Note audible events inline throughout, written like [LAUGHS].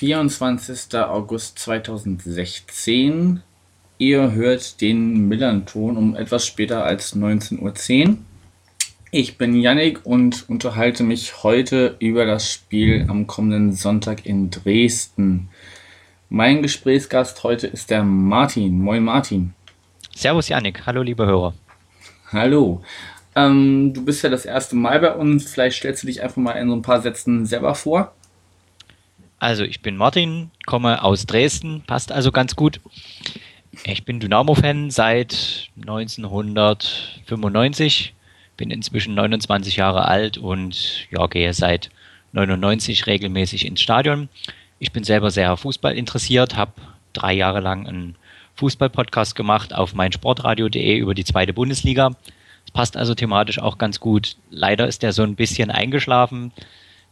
24. August 2016. Ihr hört den Millern-Ton um etwas später als 19.10 Uhr. Ich bin Yannick und unterhalte mich heute über das Spiel am kommenden Sonntag in Dresden. Mein Gesprächsgast heute ist der Martin. Moin Martin. Servus Yannick, hallo liebe Hörer. Hallo. Ähm, du bist ja das erste Mal bei uns. Vielleicht stellst du dich einfach mal in so ein paar Sätzen selber vor. Also ich bin Martin, komme aus Dresden, passt also ganz gut. Ich bin Dynamo-Fan seit 1995 bin inzwischen 29 Jahre alt und ja, gehe seit 99 regelmäßig ins Stadion. Ich bin selber sehr Fußball interessiert, habe drei Jahre lang einen Fußball-Podcast gemacht auf meinsportradio.de über die zweite Bundesliga. Das passt also thematisch auch ganz gut. Leider ist der so ein bisschen eingeschlafen.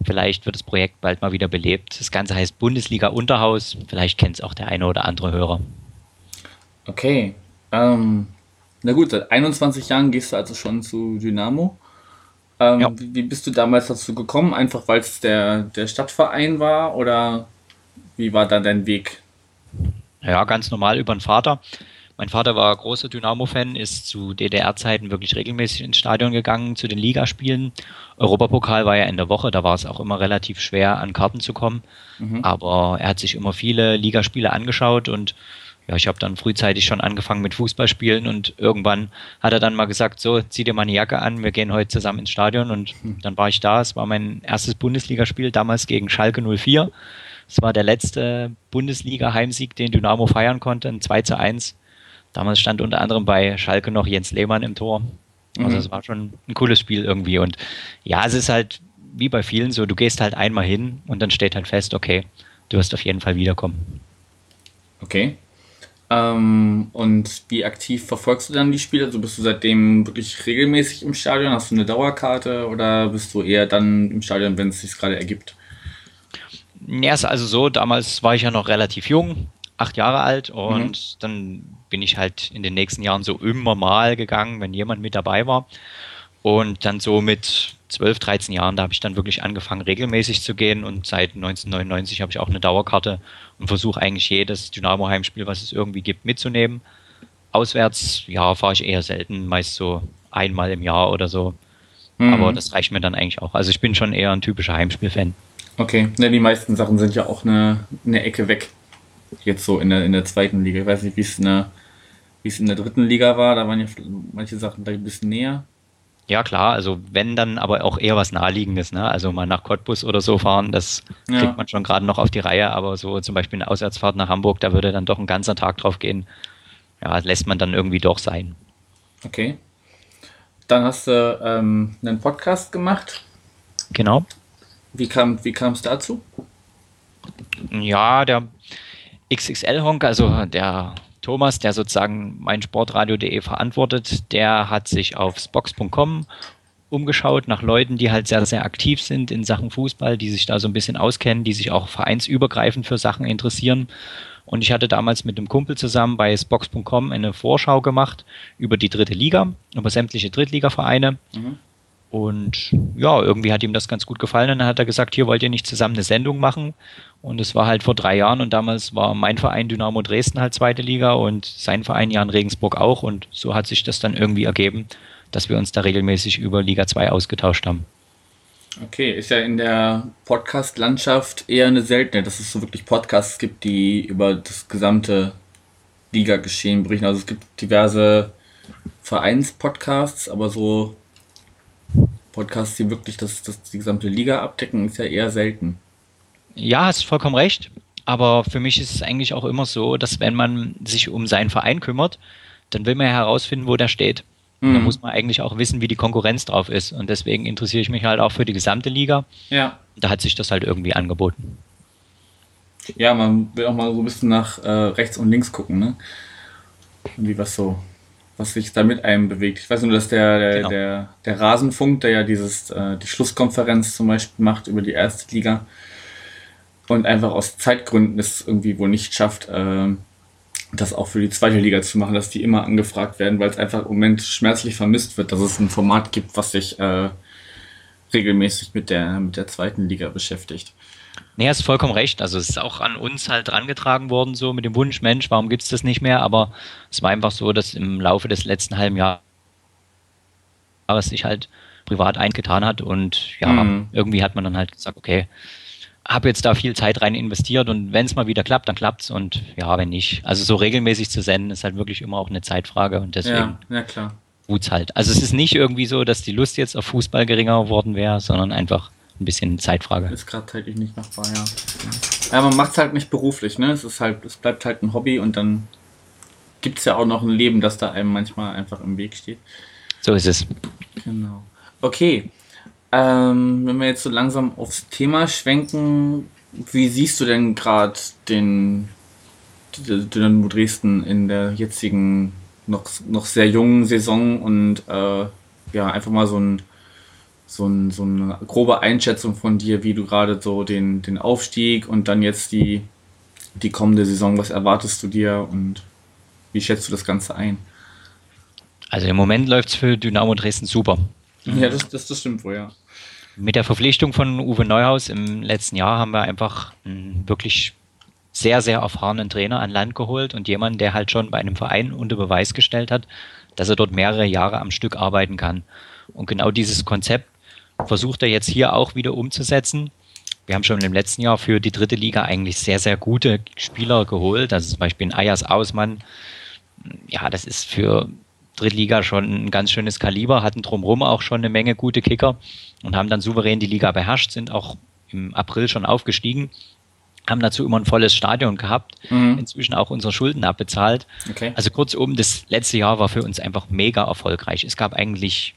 Vielleicht wird das Projekt bald mal wieder belebt. Das Ganze heißt Bundesliga Unterhaus. Vielleicht kennt es auch der eine oder andere Hörer. Okay. Ähm, na gut, seit 21 Jahren gehst du also schon zu Dynamo. Ähm, ja. wie, bist du damals dazu gekommen? Einfach weil es der, der Stadtverein war oder wie war da dein Weg? Ja, ganz normal über den Vater. Mein Vater war großer Dynamo-Fan, ist zu DDR-Zeiten wirklich regelmäßig ins Stadion gegangen, zu den Ligaspielen. Europapokal war ja in der Woche, da war es auch immer relativ schwer, an Karten zu kommen. Mhm. Aber er hat sich immer viele Ligaspiele angeschaut und ja, ich habe dann frühzeitig schon angefangen mit Fußballspielen und irgendwann hat er dann mal gesagt, so, zieh dir mal eine Jacke an, wir gehen heute zusammen ins Stadion und hm. dann war ich da. Es war mein erstes Bundesligaspiel, damals gegen Schalke 04. Es war der letzte Bundesliga-Heimsieg, den Dynamo feiern konnte, ein 2 zu 1. Damals stand unter anderem bei Schalke noch Jens Lehmann im Tor. Also mhm. es war schon ein cooles Spiel irgendwie. Und ja, es ist halt wie bei vielen so, du gehst halt einmal hin und dann steht halt fest, okay, du wirst auf jeden Fall wiederkommen. Okay. Ähm, und wie aktiv verfolgst du dann die Spiele? Also bist du seitdem wirklich regelmäßig im Stadion? Hast du eine Dauerkarte oder bist du eher dann im Stadion, wenn es sich gerade ergibt? Ja, ist also so, damals war ich ja noch relativ jung, acht Jahre alt und mhm. dann bin ich halt in den nächsten Jahren so immer mal gegangen, wenn jemand mit dabei war. Und dann so mit 12, 13 Jahren, da habe ich dann wirklich angefangen, regelmäßig zu gehen und seit 1999 habe ich auch eine Dauerkarte und versuche eigentlich jedes Dynamo-Heimspiel, was es irgendwie gibt, mitzunehmen. Auswärts, ja, fahre ich eher selten, meist so einmal im Jahr oder so. Mhm. Aber das reicht mir dann eigentlich auch. Also ich bin schon eher ein typischer Heimspiel-Fan. Okay, ja, die meisten Sachen sind ja auch eine, eine Ecke weg. Jetzt so in der, in der zweiten Liga. Ich weiß nicht, wie es in der, wie es in der dritten Liga war. Da waren ja manche Sachen da ein bisschen näher. Ja, klar, also wenn dann aber auch eher was Naheliegendes, ne? Also mal nach Cottbus oder so fahren, das ja. kriegt man schon gerade noch auf die Reihe, aber so zum Beispiel eine Auswärtsfahrt nach Hamburg, da würde dann doch ein ganzer Tag drauf gehen. Ja, lässt man dann irgendwie doch sein. Okay. Dann hast du ähm, einen Podcast gemacht. Genau. Wie kam wie es dazu? Ja, der XXL-Honk, also der Thomas, der sozusagen mein Sportradio.de verantwortet, der hat sich auf spox.com umgeschaut nach Leuten, die halt sehr, sehr aktiv sind in Sachen Fußball, die sich da so ein bisschen auskennen, die sich auch vereinsübergreifend für Sachen interessieren. Und ich hatte damals mit einem Kumpel zusammen bei Spox.com eine Vorschau gemacht über die dritte Liga, über sämtliche Drittligavereine. Mhm. Und ja, irgendwie hat ihm das ganz gut gefallen. Und dann hat er gesagt, hier wollt ihr nicht zusammen eine Sendung machen. Und es war halt vor drei Jahren und damals war mein Verein Dynamo Dresden halt zweite Liga und sein Verein Jan Regensburg auch. Und so hat sich das dann irgendwie ergeben, dass wir uns da regelmäßig über Liga 2 ausgetauscht haben. Okay, ist ja in der Podcast-Landschaft eher eine seltene, dass es so wirklich Podcasts gibt, die über das gesamte Liga-Geschehen berichten. Also es gibt diverse Vereins-Podcasts, aber so Podcasts, die wirklich das, das, die gesamte Liga abdecken, ist ja eher selten. Ja, hast vollkommen recht. Aber für mich ist es eigentlich auch immer so, dass wenn man sich um seinen Verein kümmert, dann will man ja herausfinden, wo der steht. Mhm. Da muss man eigentlich auch wissen, wie die Konkurrenz drauf ist. Und deswegen interessiere ich mich halt auch für die gesamte Liga. Ja. Da hat sich das halt irgendwie angeboten. Ja, man will auch mal so ein bisschen nach äh, rechts und links gucken, ne? Wie was so was sich da mit einem bewegt. Ich weiß nur, dass der, der, genau. der, der Rasenfunk, der ja dieses, äh, die Schlusskonferenz zum Beispiel macht über die erste Liga, und einfach aus Zeitgründen es irgendwie wohl nicht schafft, äh, das auch für die zweite Liga zu machen, dass die immer angefragt werden, weil es einfach im Moment schmerzlich vermisst wird, dass es ein Format gibt, was sich äh, regelmäßig mit der, mit der zweiten Liga beschäftigt. Nee, hast vollkommen recht. Also es ist auch an uns halt drangetragen worden, so mit dem Wunsch, Mensch, warum gibt es das nicht mehr? Aber es war einfach so, dass im Laufe des letzten halben Jahres sich halt privat eingetan hat und ja, mhm. irgendwie hat man dann halt gesagt, okay, habe jetzt da viel Zeit rein investiert und wenn es mal wieder klappt, dann klappt's und ja, wenn nicht. Also so regelmäßig zu senden ist halt wirklich immer auch eine Zeitfrage und deswegen ja, ja klar. halt. Also es ist nicht irgendwie so, dass die Lust jetzt auf Fußball geringer geworden wäre, sondern einfach ein bisschen Zeitfrage. Ist gerade zeitlich nicht machbar, ja. Ja, man macht es halt nicht beruflich, ne? Es ist halt, es bleibt halt ein Hobby und dann gibt es ja auch noch ein Leben, das da einem manchmal einfach im Weg steht. So ist es. Genau. Okay. Ähm, wenn wir jetzt so langsam aufs Thema schwenken, wie siehst du denn gerade den Dynamo Dresden in der jetzigen noch, noch sehr jungen Saison und äh, ja, einfach mal so, ein, so, ein, so eine grobe Einschätzung von dir, wie du gerade so den, den Aufstieg und dann jetzt die, die kommende Saison, was erwartest du dir und wie schätzt du das Ganze ein? Also im Moment läuft es für Dynamo Dresden super. Ja, das, das, das stimmt wohl, ja. Mit der Verpflichtung von Uwe Neuhaus im letzten Jahr haben wir einfach einen wirklich sehr, sehr erfahrenen Trainer an Land geholt und jemanden, der halt schon bei einem Verein unter Beweis gestellt hat, dass er dort mehrere Jahre am Stück arbeiten kann. Und genau dieses Konzept versucht er jetzt hier auch wieder umzusetzen. Wir haben schon im letzten Jahr für die dritte Liga eigentlich sehr, sehr gute Spieler geholt. Also zum Beispiel ein Ayas Ausmann. Ja, das ist für Drittliga schon ein ganz schönes Kaliber, hatten drumherum auch schon eine Menge gute Kicker und haben dann souverän die Liga beherrscht, sind auch im April schon aufgestiegen, haben dazu immer ein volles Stadion gehabt, mhm. inzwischen auch unsere Schulden abbezahlt. Okay. Also kurzum, das letzte Jahr war für uns einfach mega erfolgreich. Es gab eigentlich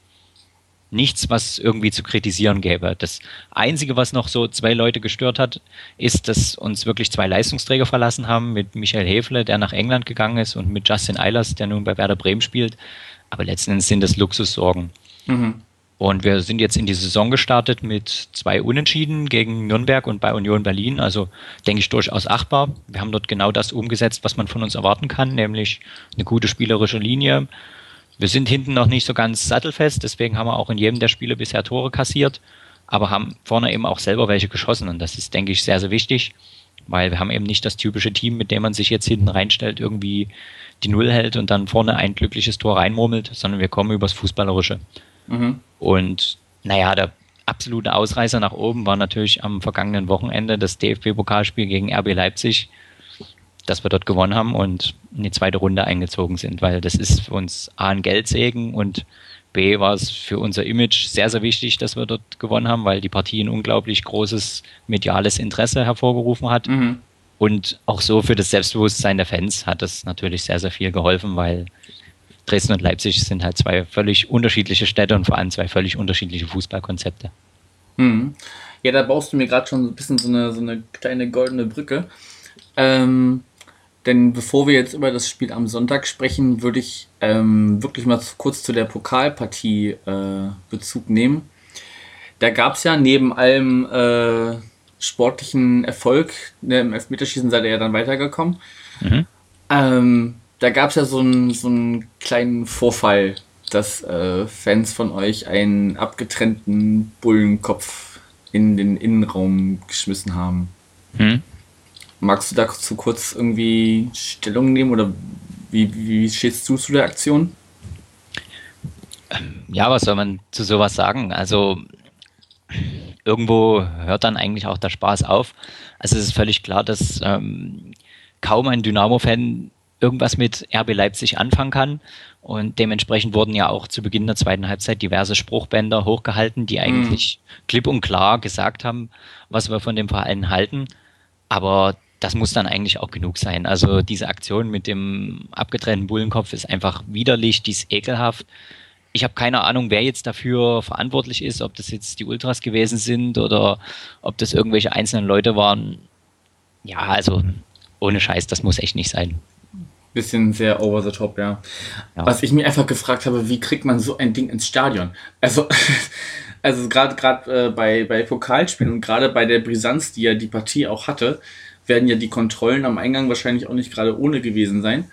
nichts, was irgendwie zu kritisieren gäbe. Das Einzige, was noch so zwei Leute gestört hat, ist, dass uns wirklich zwei Leistungsträger verlassen haben, mit Michael Hefle, der nach England gegangen ist, und mit Justin Eilers, der nun bei Werder Bremen spielt. Aber letzten Endes sind das Luxussorgen. Mhm. Und wir sind jetzt in die Saison gestartet mit zwei Unentschieden gegen Nürnberg und bei Union Berlin. Also denke ich durchaus achtbar. Wir haben dort genau das umgesetzt, was man von uns erwarten kann, nämlich eine gute spielerische Linie, wir sind hinten noch nicht so ganz sattelfest, deswegen haben wir auch in jedem der Spiele bisher Tore kassiert, aber haben vorne eben auch selber welche geschossen und das ist, denke ich, sehr, sehr wichtig, weil wir haben eben nicht das typische Team, mit dem man sich jetzt hinten reinstellt, irgendwie die Null hält und dann vorne ein glückliches Tor reinmurmelt, sondern wir kommen übers Fußballerische. Mhm. Und naja, der absolute Ausreißer nach oben war natürlich am vergangenen Wochenende das DFB-Pokalspiel gegen RB Leipzig, dass wir dort gewonnen haben und in die zweite Runde eingezogen sind, weil das ist für uns A ein Geldsegen und B war es für unser Image sehr, sehr wichtig, dass wir dort gewonnen haben, weil die Partie ein unglaublich großes mediales Interesse hervorgerufen hat. Mhm. Und auch so für das Selbstbewusstsein der Fans hat das natürlich sehr, sehr viel geholfen, weil Dresden und Leipzig sind halt zwei völlig unterschiedliche Städte und vor allem zwei völlig unterschiedliche Fußballkonzepte. Mhm. Ja, da baust du mir gerade schon ein bisschen so eine, so eine kleine goldene Brücke. Ähm, denn bevor wir jetzt über das Spiel am Sonntag sprechen, würde ich ähm, wirklich mal kurz zu der Pokalpartie äh, Bezug nehmen. Da gab es ja neben allem äh, sportlichen Erfolg, ne, im Elfmeterschießen seid ihr ja dann weitergekommen. Mhm. Ähm, da gab es ja so einen, so einen kleinen Vorfall, dass äh, Fans von euch einen abgetrennten Bullenkopf in den Innenraum geschmissen haben. Mhm. Magst du dazu kurz irgendwie Stellung nehmen oder wie, wie stehst du zu der Aktion? Ja, was soll man zu sowas sagen? Also irgendwo hört dann eigentlich auch der Spaß auf. Also es ist völlig klar, dass ähm, kaum ein Dynamo-Fan irgendwas mit RB Leipzig anfangen kann. Und dementsprechend wurden ja auch zu Beginn der zweiten Halbzeit diverse Spruchbänder hochgehalten, die eigentlich mhm. klipp und klar gesagt haben, was wir von dem Verein halten. Aber das muss dann eigentlich auch genug sein. Also diese Aktion mit dem abgetrennten Bullenkopf ist einfach widerlich, die ist ekelhaft. Ich habe keine Ahnung, wer jetzt dafür verantwortlich ist, ob das jetzt die Ultras gewesen sind oder ob das irgendwelche einzelnen Leute waren. Ja, also ohne Scheiß, das muss echt nicht sein. Bisschen sehr over the top, ja. Ja. Was ich mir einfach gefragt habe, wie kriegt man so ein Ding ins Stadion? Also, [LAUGHS] also gerade gerade äh, bei, bei Pokalspielen und gerade bei der Brisanz, die ja die Partie auch hatte, werden ja die Kontrollen am Eingang wahrscheinlich auch nicht gerade ohne gewesen sein.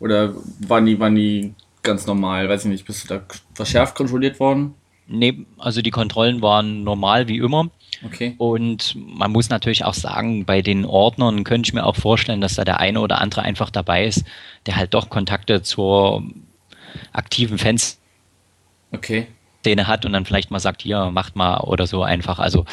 Oder waren die, waren die ganz normal? Weiß ich nicht, bist du da verschärft kontrolliert worden? Nee, also die Kontrollen waren normal wie immer. Okay. Und man muss natürlich auch sagen, bei den Ordnern könnte ich mir auch vorstellen, dass da der eine oder andere einfach dabei ist, der halt doch Kontakte zur aktiven Fanszene Okay. hat und dann vielleicht mal sagt, hier, macht mal oder so einfach. Also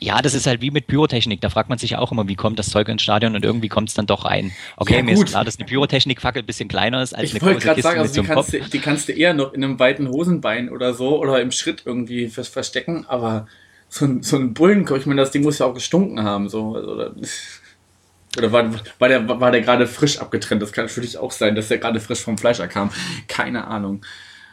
ja, das ist halt wie mit Pyrotechnik. Da fragt man sich auch immer, wie kommt das Zeug ins Stadion und irgendwie kommt es dann doch rein. Okay, Ja, mir ist klar, dass eine Pyrotechnikfackel ein bisschen kleiner ist als Ich eine wollte große gerade Kiste sagen, also so die kannst, du, die kannst du eher noch in einem weiten Hosenbein oder so oder im Schritt irgendwie vers- verstecken, aber so ein, so ein Bullenkopf, ich meine, das Ding muss ja auch gestunken haben, so. Also, oder [LAUGHS] oder war, war der, war der gerade frisch abgetrennt? Das kann natürlich auch sein, dass der gerade frisch vom Fleischer kam. Keine Ahnung.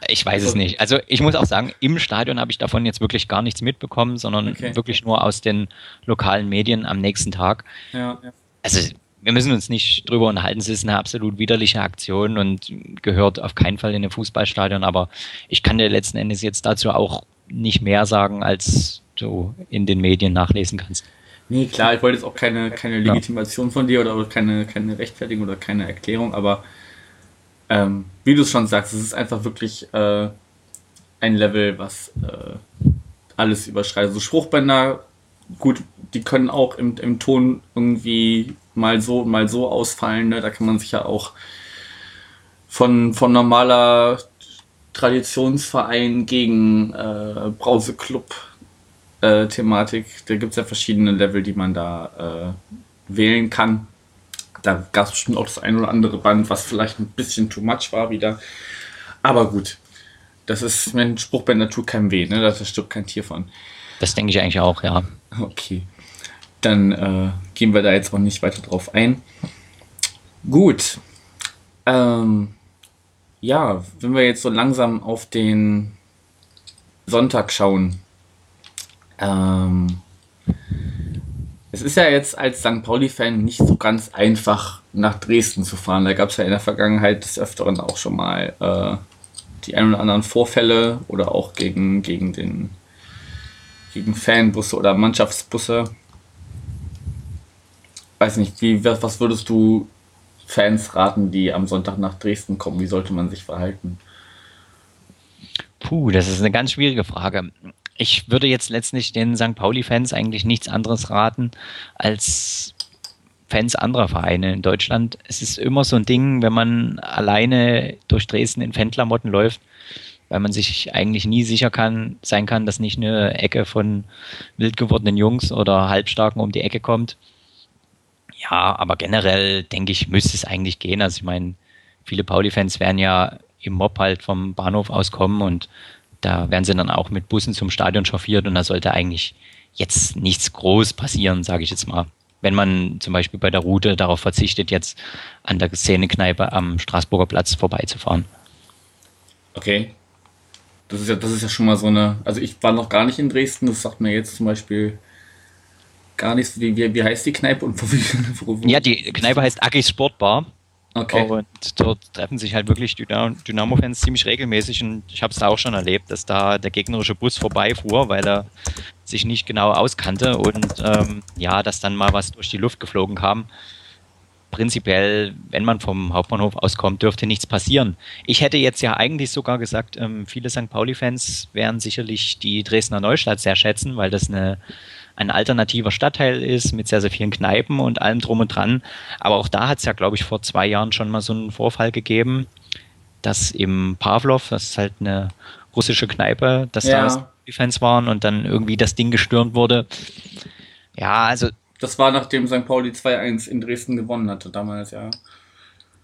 Ich weiß es Also- nicht. Also ich muss auch sagen, im Stadion habe ich davon jetzt wirklich gar nichts mitbekommen, sondern Okay. wirklich nur aus den lokalen Medien am nächsten Tag. Ja, Also wir müssen uns nicht drüber unterhalten, es ist eine absolut widerliche Aktion und gehört auf keinen Fall in ein Fußballstadion, aber ich kann dir letzten Endes jetzt dazu auch nicht mehr sagen, als du in den Medien nachlesen kannst. Nee, klar, ich wollte jetzt auch keine, keine Legitimation von dir oder keine, keine Rechtfertigung oder keine Erklärung, aber ähm, wie du es schon sagst, es ist einfach wirklich äh, ein Level, was äh, alles überschreitet. So Spruchbänder, gut, die können auch im, im Ton irgendwie mal so, mal so ausfallen. Ne? Da kann man sich ja auch von, von normaler Traditionsverein gegen äh, Brauseclub äh, Thematik. Da gibt es ja verschiedene Level, die man da äh, wählen kann. Da gab es bestimmt auch das ein oder andere Band, was vielleicht ein bisschen too much war wieder. Aber gut, das ist, wenn Spruchbänder tut keinem weh, ne? Da stirbt kein Tier von. Das denke ich eigentlich auch, ja. Okay. Dann äh, gehen wir da jetzt auch nicht weiter drauf ein. Gut. Ähm, ja, wenn wir jetzt so langsam auf den Sonntag schauen. Ähm, es ist ja jetzt als St. Pauli-Fan nicht so ganz einfach, nach Dresden zu fahren. Da gab es ja in der Vergangenheit des Öfteren auch schon mal äh, die ein oder anderen Vorfälle oder auch gegen, gegen den gegen Fanbusse oder Mannschaftsbusse. Weiß nicht, wie, was was würdest du Fans raten, die am Sonntag nach Dresden kommen? Wie sollte man sich verhalten? Puh, das ist eine ganz schwierige Frage. Ich würde jetzt letztlich den St. Pauli-Fans eigentlich nichts anderes raten als Fans anderer Vereine in Deutschland. Es ist immer so ein Ding, wenn man alleine durch Dresden in Fanklamotten läuft, weil man sich eigentlich nie sicher kann, sein kann, dass nicht eine Ecke von wild gewordenen Jungs oder Halbstarken um die Ecke kommt. Ja, aber generell denke ich, müsste es eigentlich gehen. Also ich meine, viele Pauli-Fans werden ja im Mob halt vom Bahnhof aus kommen und da werden sie dann auch mit Bussen zum Stadion chauffiert und da sollte eigentlich jetzt nichts groß passieren, sage ich jetzt mal. Wenn man zum Beispiel bei der Route darauf verzichtet, jetzt an der Szenekneipe am Straßburger Platz vorbeizufahren. Okay. Das ist ja, das ist ja schon mal so eine. Also ich war noch gar nicht in Dresden, das sagt mir jetzt zum Beispiel gar nichts. Wie, wie, wie heißt die Kneipe und wo, wo, Ja, die Kneipe heißt Agis Sportbar. Okay. Und dort treffen sich halt wirklich Dyna- Dynamo-Fans ziemlich regelmäßig und ich habe es da auch schon erlebt, dass da der gegnerische Bus vorbeifuhr, weil er sich nicht genau auskannte und ähm, ja, dass dann mal was durch die Luft geflogen kam. Prinzipiell, wenn man vom Hauptbahnhof auskommt, dürfte nichts passieren. Ich hätte jetzt ja eigentlich sogar gesagt, ähm, viele St. Pauli-Fans werden sicherlich die Dresdner Neustadt sehr schätzen, weil das eine ein alternativer Stadtteil ist mit sehr, sehr vielen Kneipen und allem drum und dran. Aber auch da hat es ja, glaube ich, vor zwei Jahren schon mal so einen Vorfall gegeben, dass im Pavlov, das ist halt eine russische Kneipe, dass Ja. da die Fans waren und dann irgendwie das Ding gestürmt wurde. Ja, also Das war nachdem St. Pauli 2-1 in Dresden gewonnen hatte damals, ja.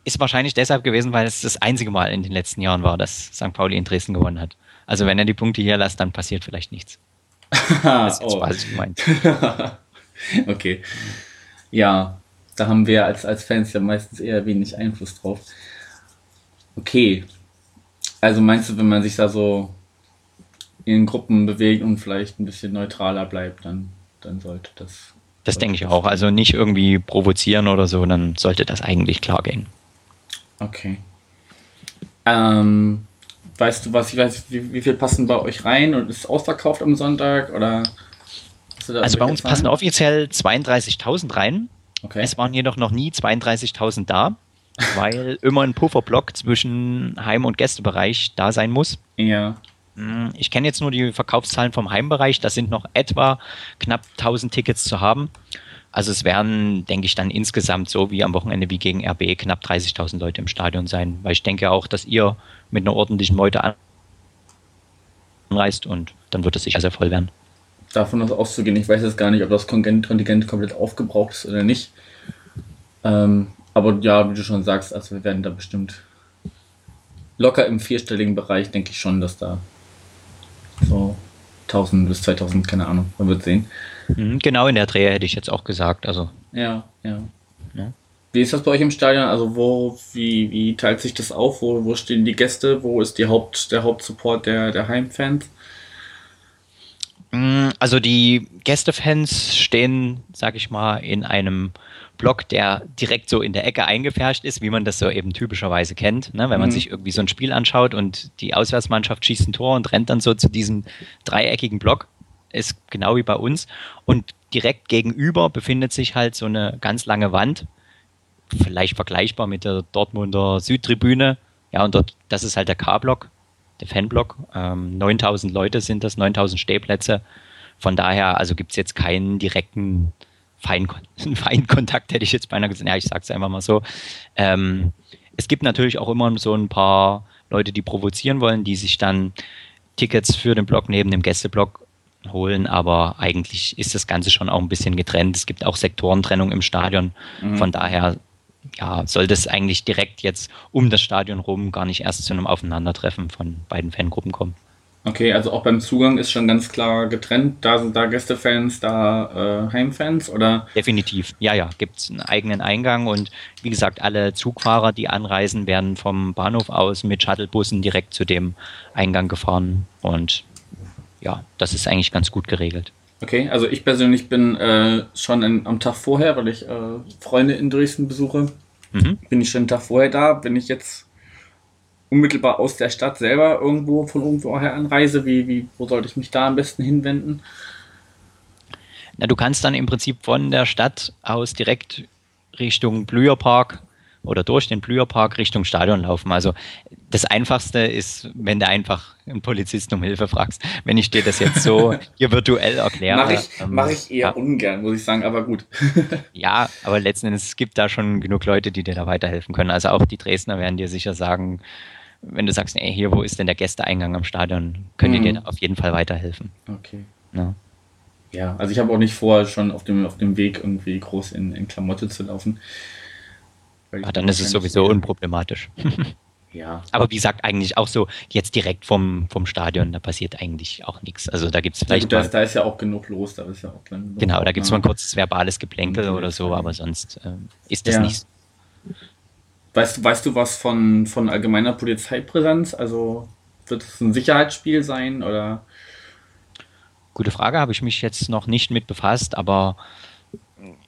ist wahrscheinlich deshalb gewesen, weil es das einzige Mal in den letzten Jahren war, dass St. Pauli in Dresden gewonnen hat. Also wenn er die Punkte hier lässt, dann passiert vielleicht nichts. [LAUGHS] Das ist oh. was ich gemeint. [LAUGHS] okay. Ja, da haben wir als, als Fans ja meistens eher wenig Einfluss drauf. Okay. Also meinst du, wenn man sich da so in Gruppen bewegt und vielleicht ein bisschen neutraler bleibt, dann, dann sollte das. Das denke ich auch. Also nicht irgendwie provozieren oder so, dann sollte das eigentlich klar gehen. Okay. Ähm, weißt du was, ich weiß, wie, wie viel passen bei euch rein und ist ausverkauft am Sonntag oder? Also bei uns passen offiziell 32.000 rein. Okay. Es waren jedoch noch nie 32.000 da, weil immer ein Pufferblock zwischen Heim- und Gästebereich da sein muss. Ja. Hm, ich kenne jetzt nur die Verkaufszahlen vom Heimbereich. Da sind noch etwa knapp 1000 Tickets zu haben. Also es werden, denke ich, dann insgesamt so wie am Wochenende wie gegen RB knapp 30.000 Leute im Stadion sein. Weil ich denke auch, dass ihr mit einer ordentlichen Meute anreist und dann wird es sicher sehr voll werden. Davon ist auszugehen. Ich weiß jetzt gar nicht, ob das Kontingent komplett aufgebraucht ist oder nicht. Ähm, aber ja, wie du schon sagst, also wir werden da bestimmt locker im vierstelligen Bereich, denke ich schon, dass da so 1000 bis 2000, keine Ahnung, man wird sehen. Mhm, genau in der Drehe hätte ich jetzt auch gesagt. Also Ja, ja. Ja. Wie ist das bei euch im Stadion? Also wo, wie, wie teilt sich das auf? Wo, wo stehen die Gäste? Wo ist die Haupt, der Hauptsupport der, der Heimfans? Also die Gästefans stehen, sag ich mal, in einem Block, der direkt so in der Ecke eingefärscht ist, wie man das so eben typischerweise kennt. Ne? Wenn man Mhm. sich irgendwie so ein Spiel anschaut und die Auswärtsmannschaft schießt ein Tor und rennt dann so zu diesem dreieckigen Block, ist genau wie bei uns. Und direkt gegenüber befindet sich halt so eine ganz lange Wand, vielleicht vergleichbar mit der Dortmunder Südtribüne. Ja, und dort, das ist halt der K-Block, der Fanblock. Ähm, 9000 Leute sind das, 9000 Stehplätze. Von daher, also gibt es jetzt keinen direkten Feinkon [LAUGHS] Feinkontakt, hätte ich jetzt beinahe gesagt. Ja, ich sag's einfach mal so. Ähm, es gibt natürlich auch immer so ein paar Leute, die provozieren wollen, die sich dann Tickets für den Block neben dem Gästeblock holen, aber eigentlich ist das Ganze schon auch ein bisschen getrennt. Es gibt auch Sektorentrennung im Stadion. Mhm. Von daher ja, soll das eigentlich direkt jetzt um das Stadion rum gar nicht erst zu einem Aufeinandertreffen von beiden Fangruppen kommen. Okay, also auch beim Zugang ist schon ganz klar getrennt. Da sind da Gästefans, da äh, Heimfans oder? Definitiv. Ja, ja, gibt es einen eigenen Eingang und wie gesagt, alle Zugfahrer, die anreisen, werden vom Bahnhof aus mit Shuttlebussen direkt zu dem Eingang gefahren und ja, das ist eigentlich ganz gut geregelt. Okay, also ich persönlich bin äh, schon in, am Tag vorher, weil ich äh, Freunde in Dresden besuche, Mhm. bin ich schon einen Tag vorher da. Bin ich jetzt unmittelbar aus der Stadt selber irgendwo von irgendwoher anreise, wie, wie, wo sollte ich mich da am besten hinwenden? Na, du kannst dann im Prinzip von der Stadt aus direkt Richtung Blüherpark oder durch den Blüherpark Richtung Stadion laufen. Also das Einfachste ist, wenn du einfach einen Polizisten um Hilfe fragst. Wenn ich dir das jetzt so [LAUGHS] hier virtuell erkläre. Mache ich, ähm, mach ich eher ja. ungern, muss ich sagen, aber gut. [LAUGHS] Ja, aber letzten Endes es gibt da schon genug Leute, die dir da weiterhelfen können. Also auch die Dresdner werden dir sicher sagen, wenn du sagst, ey, hier, wo ist denn der Gästeeingang am Stadion, können die Mhm. dir da auf jeden Fall weiterhelfen. Okay. Ja. Ja, also ich habe auch nicht vor, schon auf dem, auf dem Weg irgendwie groß in, in Klamotte zu laufen. Ah, dann ist es sowieso eher- unproblematisch. [LAUGHS] Ja, Aber wie gesagt, eigentlich auch so, jetzt direkt vom, vom Stadion, da passiert eigentlich auch nichts. Also da gibt es vielleicht mal, ist, da ist ja auch genug los, da ist ja auch genau, da gibt es mal ein Ja. kurzes verbales Geplänkel oder so, aber sonst ähm, ist das Ja. nicht. Weißt, du- weißt du was von, von allgemeiner Polizeipräsenz? Also wird es ein Sicherheitsspiel sein oder? Gute Frage, habe ich mich jetzt noch nicht mit befasst, aber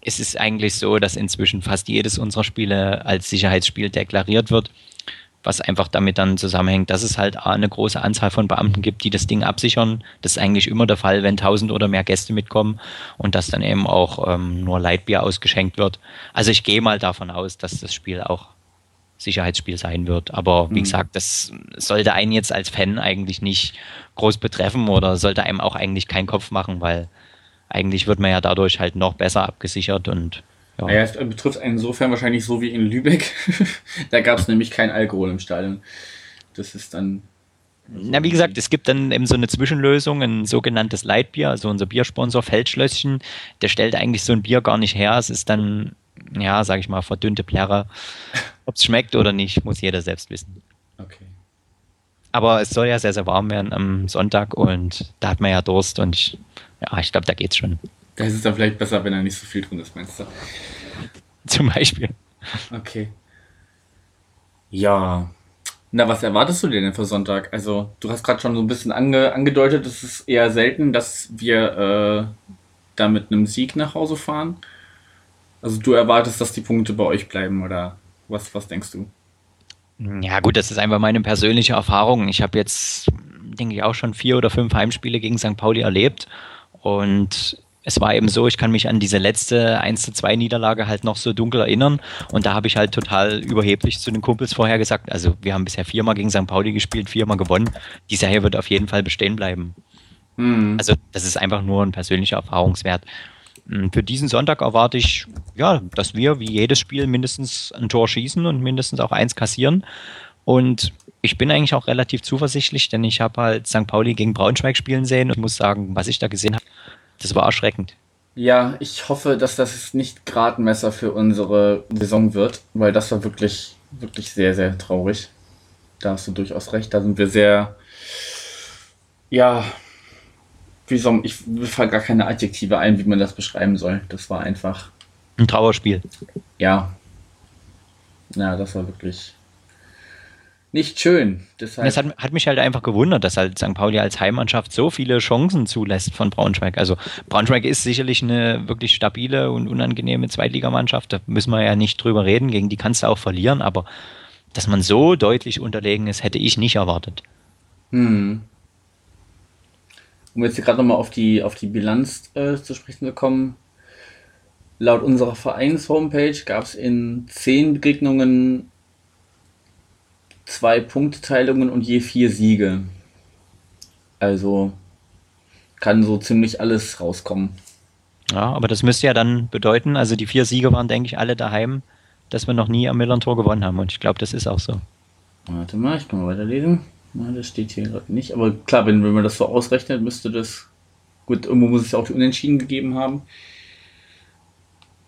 es ist eigentlich so, dass inzwischen fast jedes unserer Spiele als Sicherheitsspiel deklariert wird, was einfach damit dann zusammenhängt, dass es halt eine große Anzahl von Beamten gibt, die das Ding absichern. Das ist eigentlich immer der Fall, wenn 1000 oder mehr Gäste mitkommen und dass dann eben auch ähm, nur Leitbier ausgeschenkt wird. Also ich gehe mal davon aus, dass das Spiel auch Sicherheitsspiel sein wird. Aber wie Mhm. gesagt, das sollte einen jetzt als Fan eigentlich nicht groß betreffen oder sollte einem auch eigentlich keinen Kopf machen, weil eigentlich wird man ja dadurch halt noch besser abgesichert und ja. Naja, es betrifft einen insofern wahrscheinlich so wie in Lübeck. [LAUGHS] da gab es nämlich kein Alkohol im Stadion. Das ist dann. Na, wie gesagt, es gibt dann eben so eine Zwischenlösung, ein sogenanntes Leitbier, also unser Biersponsor Feldschlösschen, der stellt eigentlich so ein Bier gar nicht her. Es ist dann, ja, sag ich mal, verdünnte Plärre. [LAUGHS] Ob es schmeckt oder nicht, muss jeder selbst wissen. Okay. Aber es soll ja sehr, sehr warm werden am Sonntag und da hat man ja Durst und ich, ja, ich glaube, da geht's schon. Da ist es dann vielleicht besser, wenn da nicht so viel drin ist, meinst du? [LAUGHS] Zum Beispiel. Okay. Ja. Na, was erwartest du dir denn für Sonntag? Also, du hast gerade schon so ein bisschen ange angedeutet, es ist eher selten, dass wir äh, da mit einem Sieg nach Hause fahren. Also, du erwartest, dass die Punkte bei euch bleiben, oder was, was denkst du? Ja, gut, das ist einfach meine persönliche Erfahrung. Ich habe jetzt, denke ich, auch schon vier oder fünf Heimspiele gegen St. Pauli erlebt. Und es war eben so, ich kann mich an diese letzte 1 zu 2 Niederlage halt noch so dunkel erinnern. Und da habe ich halt total überheblich zu den Kumpels vorher gesagt, also wir haben bisher viermal gegen St. Pauli gespielt, viermal gewonnen. Die Serie wird auf jeden Fall bestehen bleiben. Mhm. Also das ist einfach nur ein persönlicher Erfahrungswert. Hm, für diesen Sonntag erwarte ich, ja, dass wir wie jedes Spiel mindestens ein Tor schießen und mindestens auch eins kassieren. Und ich bin eigentlich auch relativ zuversichtlich, denn ich habe halt St. Pauli gegen Braunschweig spielen sehen und muss sagen, was ich da gesehen habe, das war erschreckend. Ja, ich hoffe, dass das nicht Gradmesser für unsere Saison wird, weil das war wirklich, wirklich sehr, sehr traurig. Da hast du durchaus recht. Da sind wir sehr, ja, wie soll ich fallen gar keine Adjektive ein, wie man das beschreiben soll. Das war einfach. Ein Trauerspiel. Ja. Ja, das war wirklich nicht schön. Deshalb das hat, hat, mich halt einfach gewundert, dass halt St. Pauli als Heimmannschaft so viele Chancen zulässt von Braunschweig. Also Braunschweig ist sicherlich eine wirklich stabile und unangenehme Zweitligamannschaft. Da müssen wir ja nicht drüber reden. Gegen die kannst du auch verlieren. Aber dass man so deutlich unterlegen ist, hätte ich nicht erwartet. Hm um jetzt hier gerade nochmal auf die, auf die Bilanz äh, zu sprechen zu kommen. Laut unserer Vereins-Homepage gab es in zehn Begegnungen zwei Punktteilungen und je vier Siege. Also kann so ziemlich alles rauskommen. Ja, aber das müsste ja dann bedeuten, also die vier Siege waren, denke ich, alle daheim, dass wir noch nie am Millern-Tor gewonnen haben. Und ich glaube, das ist auch so. Warte mal, ich kann mal weiterlesen. Na, das steht hier gerade nicht. Aber klar, wenn, wenn man das so ausrechnet, müsste das. Gut, irgendwo muss es auch die Unentschieden gegeben haben.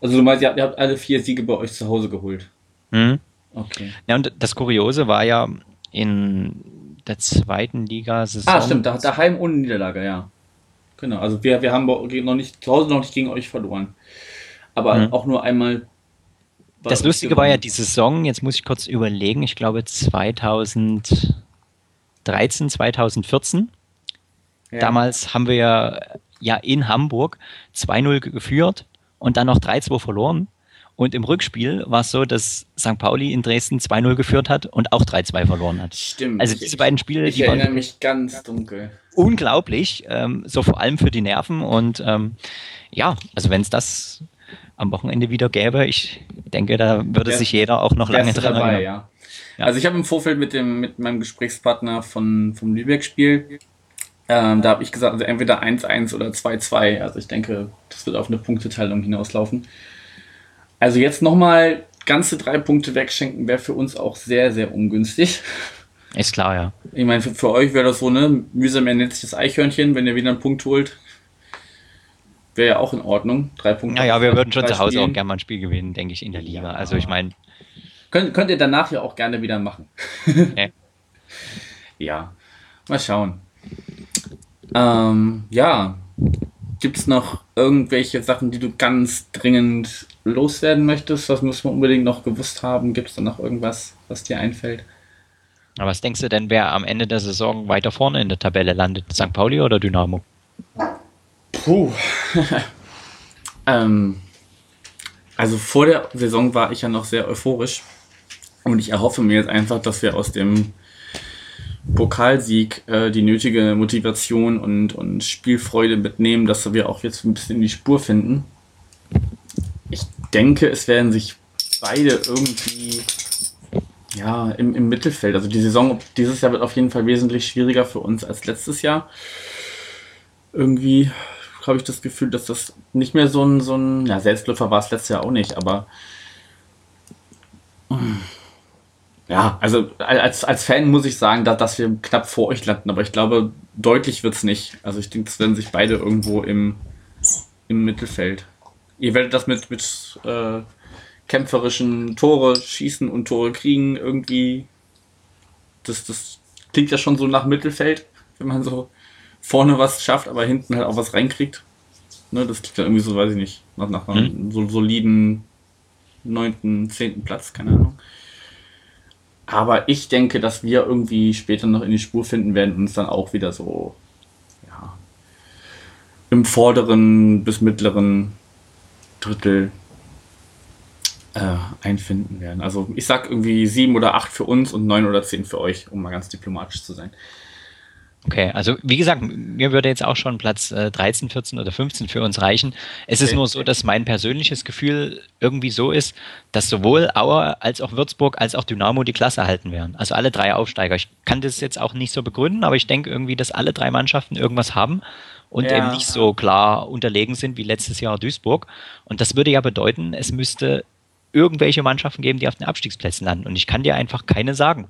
Also du meinst, ihr habt, ihr habt alle vier Siege bei euch zu Hause geholt. Mhm. Okay. Ja, und das Kuriose war ja in der zweiten Liga-Saison. Ah, stimmt, da, daheim ohne Niederlage, ja. Genau, also wir, wir haben noch nicht, zu Hause noch nicht gegen euch verloren. Aber mhm. auch nur einmal. Das Lustige gewonnen. war ja die Saison, jetzt muss ich kurz überlegen, ich glaube 2000. 2013, 2014. Ja. Damals haben wir ja in Hamburg 2-0 geführt und dann noch 3-2 verloren. Und im Rückspiel war es so, dass St. Pauli in Dresden 2-0 geführt hat und auch 3-2 verloren hat. Stimmt. Also diese beiden Spiele, ich die erinnere mich ganz dunkel. Unglaublich, ähm, so vor allem für die Nerven. Und ähm, ja, also wenn es das am Wochenende wieder gäbe, ich denke, da würde ja, sich jeder auch noch lange dran erinnern. Ja. Ja. Also ich habe im Vorfeld mit dem mit meinem Gesprächspartner von vom Lübeck-Spiel, ähm, da habe ich gesagt, also entweder 1-1 oder 2-2. Also ich denke, das wird auf eine Punkteteilung hinauslaufen. Also jetzt nochmal ganze drei Punkte wegschenken, wäre für uns auch sehr, sehr ungünstig. Ist klar, ja. Ich meine, für, für euch wäre das so, ne, mühsam ernährt sich das Eichhörnchen, wenn ihr wieder einen Punkt holt. Wäre ja auch in Ordnung. Drei Punkte. Naja, wir würden schon zu Hause Spielen. auch gerne mal ein Spiel gewinnen, denke ich, in der Liga. Ja. Also ich meine, Könnt, könnt ihr danach ja auch gerne wieder machen. [LAUGHS] Ja, mal schauen. Ähm, ja, gibt es noch irgendwelche Sachen, die du ganz dringend loswerden möchtest? Was muss man unbedingt noch gewusst haben? Gibt es da noch irgendwas, was dir einfällt? Aber was denkst du denn, wer am Ende der Saison weiter vorne in der Tabelle landet? St. Pauli oder Dynamo? Puh. [LAUGHS] ähm, also vor der Saison war ich ja noch sehr euphorisch und ich erhoffe mir jetzt einfach, dass wir aus dem Pokalsieg äh, die nötige Motivation und, und Spielfreude mitnehmen, dass wir auch jetzt ein bisschen die Spur finden. Ich denke, es werden sich beide irgendwie ja, im, im Mittelfeld. Also die Saison dieses Jahr wird auf jeden Fall wesentlich schwieriger für uns als letztes Jahr. Irgendwie habe ich das Gefühl, dass das nicht mehr so ein, so ein ja, Selbstläufer war es letztes Jahr auch nicht, aber ja, also als, als Fan muss ich sagen, dass, dass wir knapp vor euch landen, aber ich glaube, deutlich wird es nicht. Also ich denke, es werden sich beide irgendwo im, im Mittelfeld. Ihr werdet das mit, mit äh, kämpferischen Tore schießen und Tore kriegen irgendwie. Das, das klingt ja schon so nach Mittelfeld, wenn man so vorne was schafft, aber hinten halt auch was reinkriegt. Ne, das klingt ja irgendwie so, weiß ich nicht, nach, nach einem hm. so soliden neunten, zehnten Platz, keine Ahnung. Aber ich denke, dass wir irgendwie später noch in die Spur finden werden und uns dann auch wieder so, ja, im vorderen bis mittleren Drittel äh, einfinden werden. Also ich sag irgendwie sieben oder acht für uns und neun oder zehn für euch, um mal ganz diplomatisch zu sein. Okay, also wie gesagt, mir würde jetzt auch schon Platz äh, 13, 14 oder 15 für uns reichen. Es okay. ist nur so, dass mein persönliches Gefühl irgendwie so ist, dass sowohl Auer als auch Würzburg als auch Dynamo die Klasse halten werden. Also alle drei Aufsteiger. Ich kann das jetzt auch nicht so begründen, aber ich denke irgendwie, dass alle drei Mannschaften irgendwas haben und ja. eben nicht so klar unterlegen sind wie letztes Jahr Duisburg. Und das würde ja bedeuten, es müsste irgendwelche Mannschaften geben, die auf den Abstiegsplätzen landen. Und ich kann dir einfach keine sagen.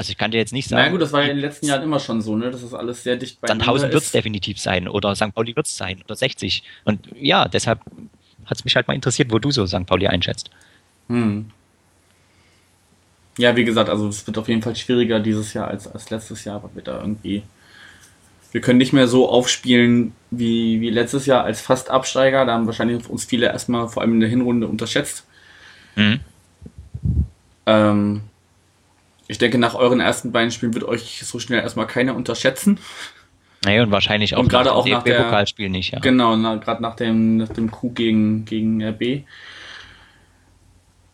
Also ich kann dir jetzt nicht sagen. Na gut, das war ja in den letzten Jahren immer schon so, ne? Das ist alles sehr dicht bei Sandhausen wird es definitiv sein oder St. Pauli wird es sein oder 60. Und ja, deshalb hat es mich halt mal interessiert, wo du so St. Pauli einschätzt. Hm. Ja, wie gesagt, also es wird auf jeden Fall schwieriger dieses Jahr als, als letztes Jahr, weil wir da irgendwie. Wir können nicht mehr so aufspielen wie, wie letztes Jahr als fast Absteiger. Da haben wahrscheinlich uns viele erstmal vor allem in der Hinrunde unterschätzt. Mhm. Ähm, ich denke, nach euren ersten beiden Spielen wird euch so schnell erstmal keiner unterschätzen. Naja, und wahrscheinlich auch, und gerade auch nach dem Pokalspiel nicht, ja. Genau, gerade nach dem, nach dem Coup gegen, gegen RB.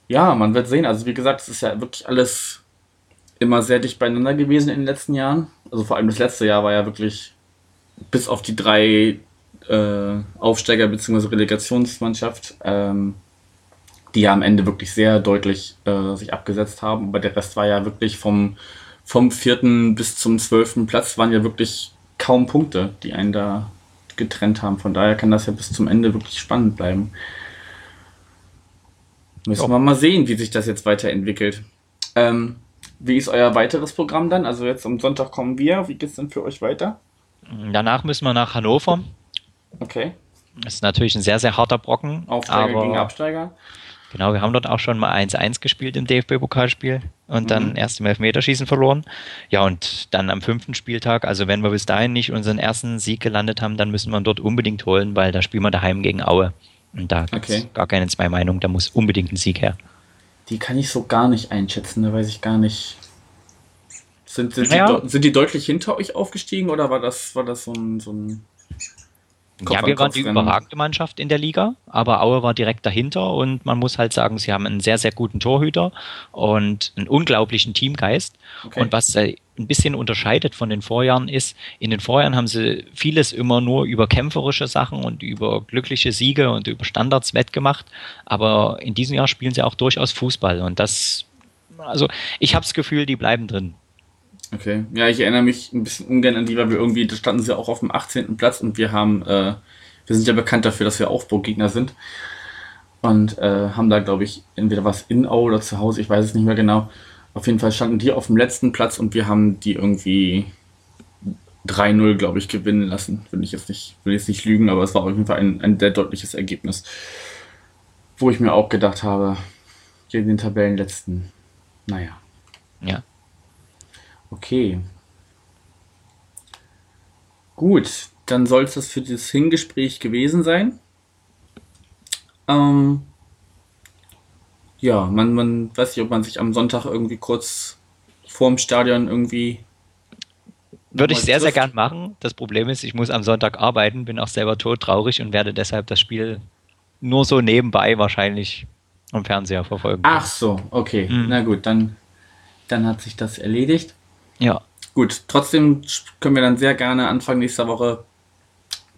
Ja, man wird sehen. Also wie gesagt, es ist ja wirklich alles immer sehr dicht beieinander gewesen in den letzten Jahren. Also vor allem das letzte Jahr war ja wirklich bis auf die drei äh, Aufsteiger bzw. Relegationsmannschaft ähm, die ja am Ende wirklich sehr deutlich äh, sich abgesetzt haben. Aber der Rest war ja wirklich vom, vom vierten bis zum zwölften Platz waren ja wirklich kaum Punkte, die einen da getrennt haben. Von daher kann das ja bis zum Ende wirklich spannend bleiben. Müssen jo. wir mal sehen, wie sich das jetzt weiterentwickelt. Ähm, wie ist euer weiteres Programm dann? Also jetzt am Sonntag kommen wir. Wie geht es denn für euch weiter? Danach müssen wir nach Hannover. Okay. Das ist natürlich ein sehr, sehr harter Brocken. Aufsteiger gegen Absteiger. Genau, wir haben dort auch schon mal 1-1 gespielt im DFB-Pokalspiel und mhm. dann erst im Elfmeterschießen verloren. Ja, und dann am fünften Spieltag, also wenn wir bis dahin nicht unseren ersten Sieg gelandet haben, dann müssen wir ihn dort unbedingt holen, weil da spielen wir daheim gegen Aue. Und da gibt es okay. gar keine zwei Meinungen, da muss unbedingt ein Sieg her. Die kann ich so gar nicht einschätzen, da weiß ich gar nicht. Sind, sind, ja. die, sind die deutlich hinter euch aufgestiegen oder war das, war das so ein, so ein Kopf ja, wir waren die überragende Mannschaft in der Liga, aber Aue war direkt dahinter und man muss halt sagen, sie haben einen sehr, sehr guten Torhüter und einen unglaublichen Teamgeist. Okay. Und was ein bisschen unterscheidet von den Vorjahren ist, in den Vorjahren haben sie vieles immer nur über kämpferische Sachen und über glückliche Siege und über Standards wettgemacht, aber in diesem Jahr spielen sie auch durchaus Fußball und das, also ich habe das Gefühl, die bleiben drin. Okay. Ja, ich erinnere mich ein bisschen ungern an die, weil wir irgendwie, da standen sie auch auf dem 18. Platz und wir haben, äh, wir sind ja bekannt dafür, dass wir Aufbaugegner sind. Und äh, haben da, glaube ich, entweder was in Au oder zu Hause, ich weiß es nicht mehr genau. Auf jeden Fall standen die auf dem letzten Platz und wir haben die irgendwie 3-0, glaube ich, gewinnen lassen. Will ich jetzt nicht, will jetzt nicht lügen, aber es war auf jeden Fall ein, ein sehr deutliches Ergebnis. Wo ich mir auch gedacht habe, gegen den Tabellenletzten, naja. Ja. Okay. Gut, dann soll es das für das Hingespräch gewesen sein. Ähm, ja, man, man weiß nicht, ob man sich am Sonntag irgendwie kurz vorm Stadion irgendwie. Würde ich sehr, trifft. sehr gern machen. Das Problem ist, ich muss am Sonntag arbeiten, bin auch selber todtraurig und werde deshalb das Spiel nur so nebenbei wahrscheinlich am Fernseher verfolgen. Ach so, okay. Mhm. Na gut, dann, dann hat sich das erledigt. Ja. Gut, trotzdem können wir dann sehr gerne Anfang nächster Woche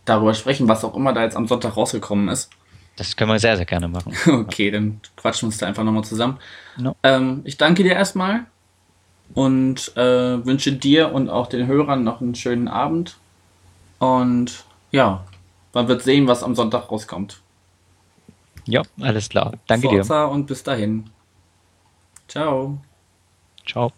darüber sprechen, was auch immer da jetzt am Sonntag rausgekommen ist. Das können wir sehr, sehr gerne machen. [LAUGHS] Okay, dann quatschen wir uns da einfach nochmal zusammen. No. Ähm, ich danke dir erstmal und äh, wünsche dir und auch den Hörern noch einen schönen Abend. Und ja, man wird sehen, was am Sonntag rauskommt. Ja, alles klar. Danke Forza dir. und bis dahin. Ciao. Ciao.